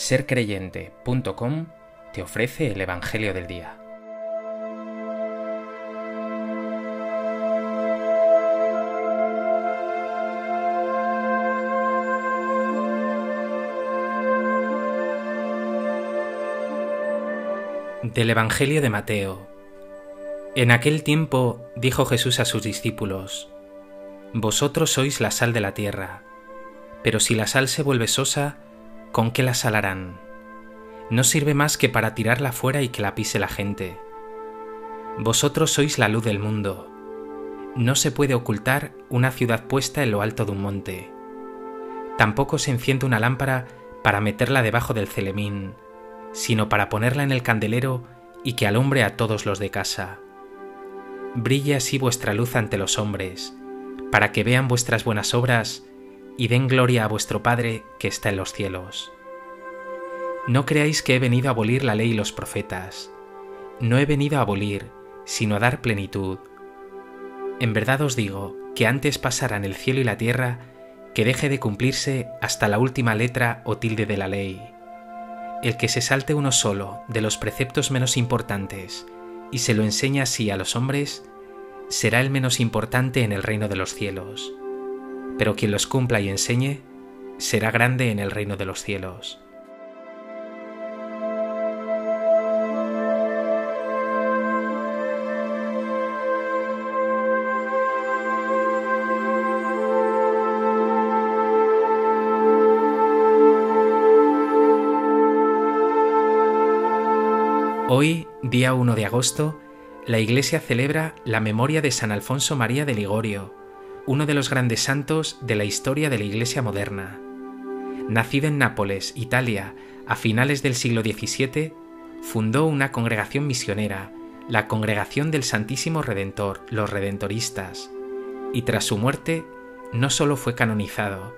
sercreyente.com te ofrece el Evangelio del Día. Del Evangelio de Mateo. En aquel tiempo dijo Jesús a sus discípulos, Vosotros sois la sal de la tierra, pero si la sal se vuelve sosa, ¿con qué la salarán? No sirve más que para tirarla fuera y que la pise la gente. Vosotros sois la luz del mundo. No se puede ocultar una ciudad puesta en lo alto de un monte. Tampoco se enciende una lámpara para meterla debajo del celemín, sino para ponerla en el candelero y que alumbre a todos los de casa. Brille así vuestra luz ante los hombres, para que vean vuestras buenas obras y den gloria a vuestro Padre que está en los cielos. No creáis que he venido a abolir la ley y los profetas. No he venido a abolir, sino a dar plenitud. En verdad os digo que antes pasarán el cielo y la tierra que deje de cumplirse hasta la última letra o tilde de la ley. El que se salte uno solo de los preceptos menos importantes y se lo enseña así a los hombres, será el menos importante en el reino de los cielos pero quien los cumpla y enseñe será grande en el reino de los cielos. Hoy, día 1 de agosto, la Iglesia celebra la memoria de San Alfonso María de Ligorio, uno de los grandes santos de la historia de la Iglesia moderna. Nacido en Nápoles, Italia, a finales del siglo XVII, fundó una congregación misionera, la Congregación del Santísimo Redentor, los Redentoristas, y tras su muerte no solo fue canonizado,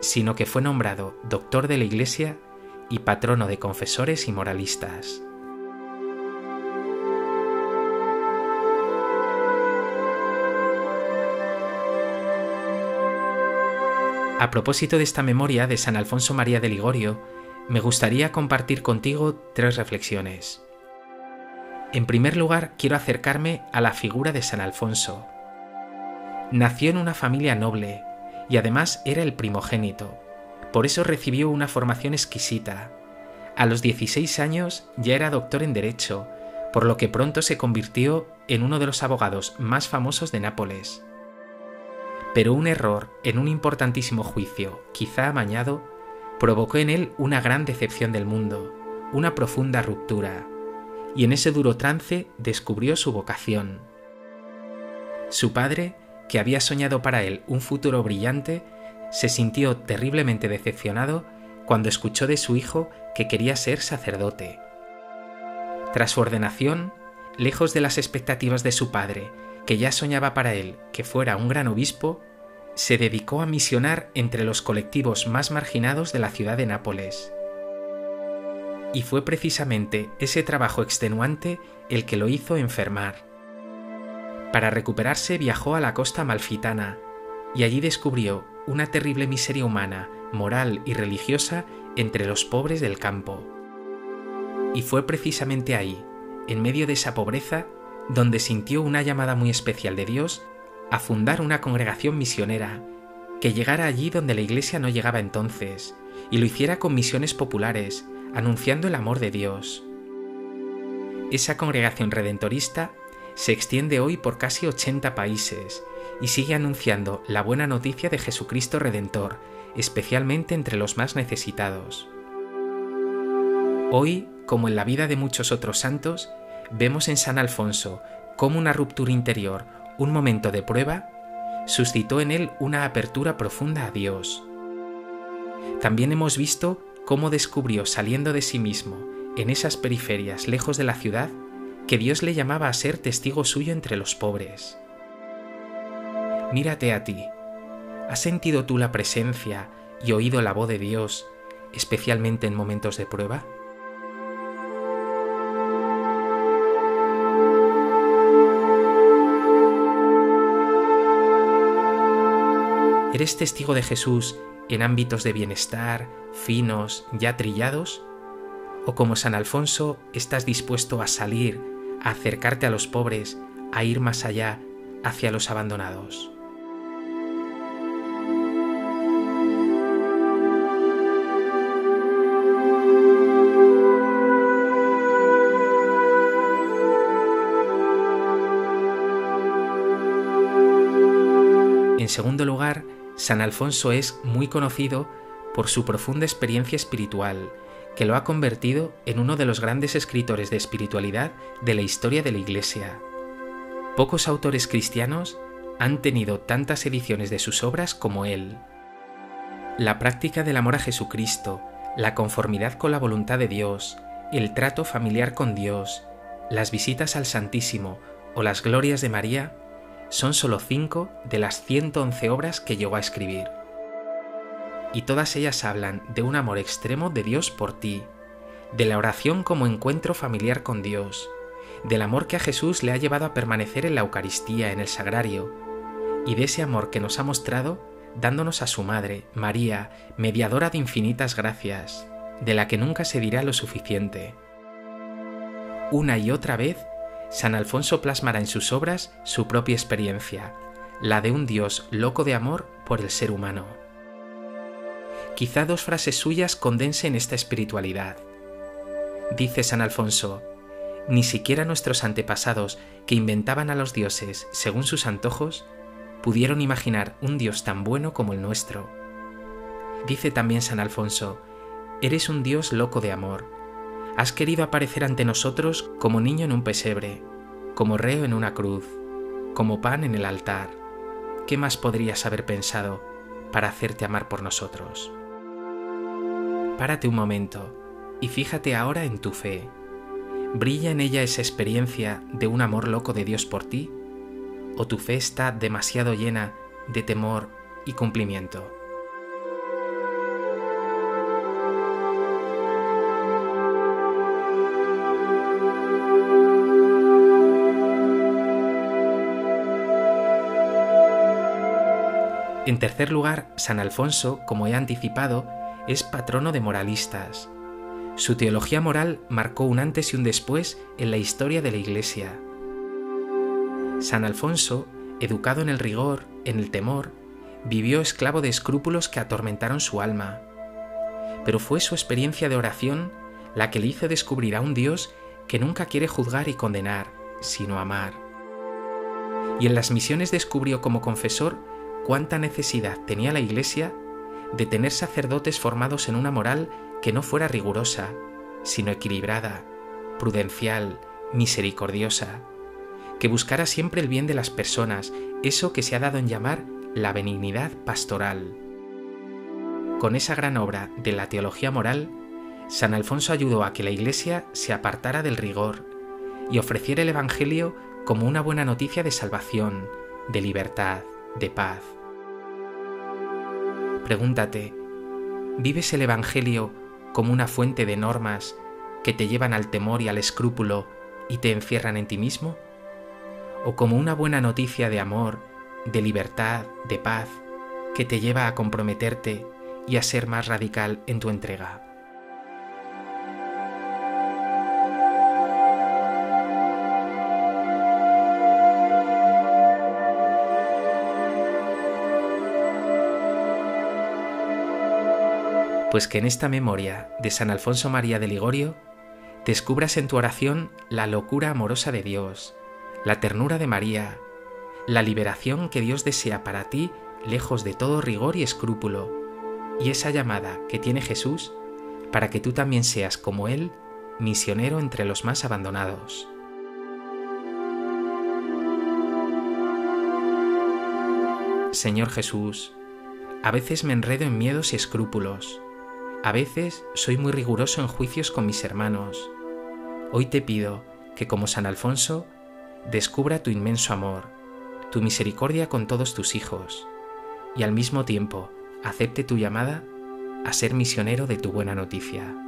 sino que fue nombrado doctor de la Iglesia y patrono de confesores y moralistas. A propósito de esta memoria de San Alfonso María de Ligorio, me gustaría compartir contigo tres reflexiones. En primer lugar, quiero acercarme a la figura de San Alfonso. Nació en una familia noble y además era el primogénito. Por eso recibió una formación exquisita. A los 16 años ya era doctor en Derecho, por lo que pronto se convirtió en uno de los abogados más famosos de Nápoles. Pero un error en un importantísimo juicio, quizá amañado, provocó en él una gran decepción del mundo, una profunda ruptura, y en ese duro trance descubrió su vocación. Su padre, que había soñado para él un futuro brillante, se sintió terriblemente decepcionado cuando escuchó de su hijo que quería ser sacerdote. Tras su ordenación, lejos de las expectativas de su padre que ya soñaba para él que fuera un gran obispo, se dedicó a misionar entre los colectivos más marginados de la ciudad de Nápoles. Y fue precisamente ese trabajo extenuante el que lo hizo enfermar. Para recuperarse viajó a la costa malfitana y allí descubrió una terrible miseria humana, moral y religiosa entre los pobres del campo. Y fue precisamente ahí, en medio de esa pobreza, donde sintió una llamada muy especial de Dios a fundar una congregación misionera que llegara allí donde la iglesia no llegaba entonces y lo hiciera con misiones populares, anunciando el amor de Dios. Esa congregación redentorista se extiende hoy por casi 80 países y sigue anunciando la buena noticia de Jesucristo Redentor, especialmente entre los más necesitados. Hoy, como en la vida de muchos otros santos, vemos en San Alfonso cómo una ruptura interior, un momento de prueba, suscitó en él una apertura profunda a Dios. También hemos visto cómo descubrió saliendo de sí mismo, en esas periferias lejos de la ciudad, que Dios le llamaba a ser testigo suyo entre los pobres. Mírate a ti. ¿Has sentido tú la presencia y oído la voz de Dios, especialmente en momentos de prueba? ¿Eres testigo de Jesús en ámbitos de bienestar, finos, ya trillados? ¿O como San Alfonso estás dispuesto a salir, a acercarte a los pobres, a ir más allá, hacia los abandonados? En segundo lugar, San Alfonso es muy conocido por su profunda experiencia espiritual, que lo ha convertido en uno de los grandes escritores de espiritualidad de la historia de la Iglesia. Pocos autores cristianos han tenido tantas ediciones de sus obras como él. La práctica del amor a Jesucristo, la conformidad con la voluntad de Dios, el trato familiar con Dios, las visitas al Santísimo o las glorias de María son solo cinco de las 111 obras que llegó a escribir. Y todas ellas hablan de un amor extremo de Dios por ti, de la oración como encuentro familiar con Dios, del amor que a Jesús le ha llevado a permanecer en la Eucaristía, en el sagrario, y de ese amor que nos ha mostrado dándonos a su Madre, María, mediadora de infinitas gracias, de la que nunca se dirá lo suficiente. Una y otra vez San Alfonso plasmará en sus obras su propia experiencia, la de un Dios loco de amor por el ser humano. Quizá dos frases suyas condensen esta espiritualidad. Dice San Alfonso, ni siquiera nuestros antepasados, que inventaban a los dioses según sus antojos, pudieron imaginar un Dios tan bueno como el nuestro. Dice también San Alfonso, eres un Dios loco de amor, has querido aparecer ante nosotros como niño en un pesebre, como reo en una cruz, como pan en el altar. ¿Qué más podrías haber pensado para hacerte amar por nosotros? Párate un momento y fíjate ahora en tu fe. ¿Brilla en ella esa experiencia de un amor loco de Dios por ti? ¿O tu fe está demasiado llena de temor y cumplimiento? En tercer lugar, San Alfonso, como he anticipado, es patrono de moralistas. Su teología moral marcó un antes y un después en la historia de la Iglesia. San Alfonso, educado en el rigor, en el temor, vivió esclavo de escrúpulos que atormentaron su alma. Pero fue su experiencia de oración la que le hizo descubrir a un Dios que nunca quiere juzgar y condenar, sino amar. Y en las misiones descubrió como confesor cuánta necesidad tenía la Iglesia de tener sacerdotes formados en una moral que no fuera rigurosa, sino equilibrada, prudencial, misericordiosa, que buscara siempre el bien de las personas, eso que se ha dado en llamar la benignidad pastoral. Con esa gran obra de la teología moral, San Alfonso ayudó a que la Iglesia se apartara del rigor y ofreciera el Evangelio como una buena noticia de salvación, de libertad, de paz. Pregúntate, ¿vives el Evangelio como una fuente de normas que te llevan al temor y al escrúpulo y te encierran en ti mismo? ¿O como una buena noticia de amor, de libertad, de paz, que te lleva a comprometerte y a ser más radical en tu entrega? Pues que en esta memoria de San Alfonso María de Ligorio descubras en tu oración la locura amorosa de Dios, la ternura de María, la liberación que Dios desea para ti lejos de todo rigor y escrúpulo, y esa llamada que tiene Jesús para que tú también seas como Él, misionero entre los más abandonados. Señor Jesús, a veces me enredo en miedos y escrúpulos, a veces soy muy riguroso en juicios con mis hermanos. Hoy te pido que como San Alfonso, descubra tu inmenso amor, tu misericordia con todos tus hijos, y al mismo tiempo acepte tu llamada a ser misionero de tu buena noticia.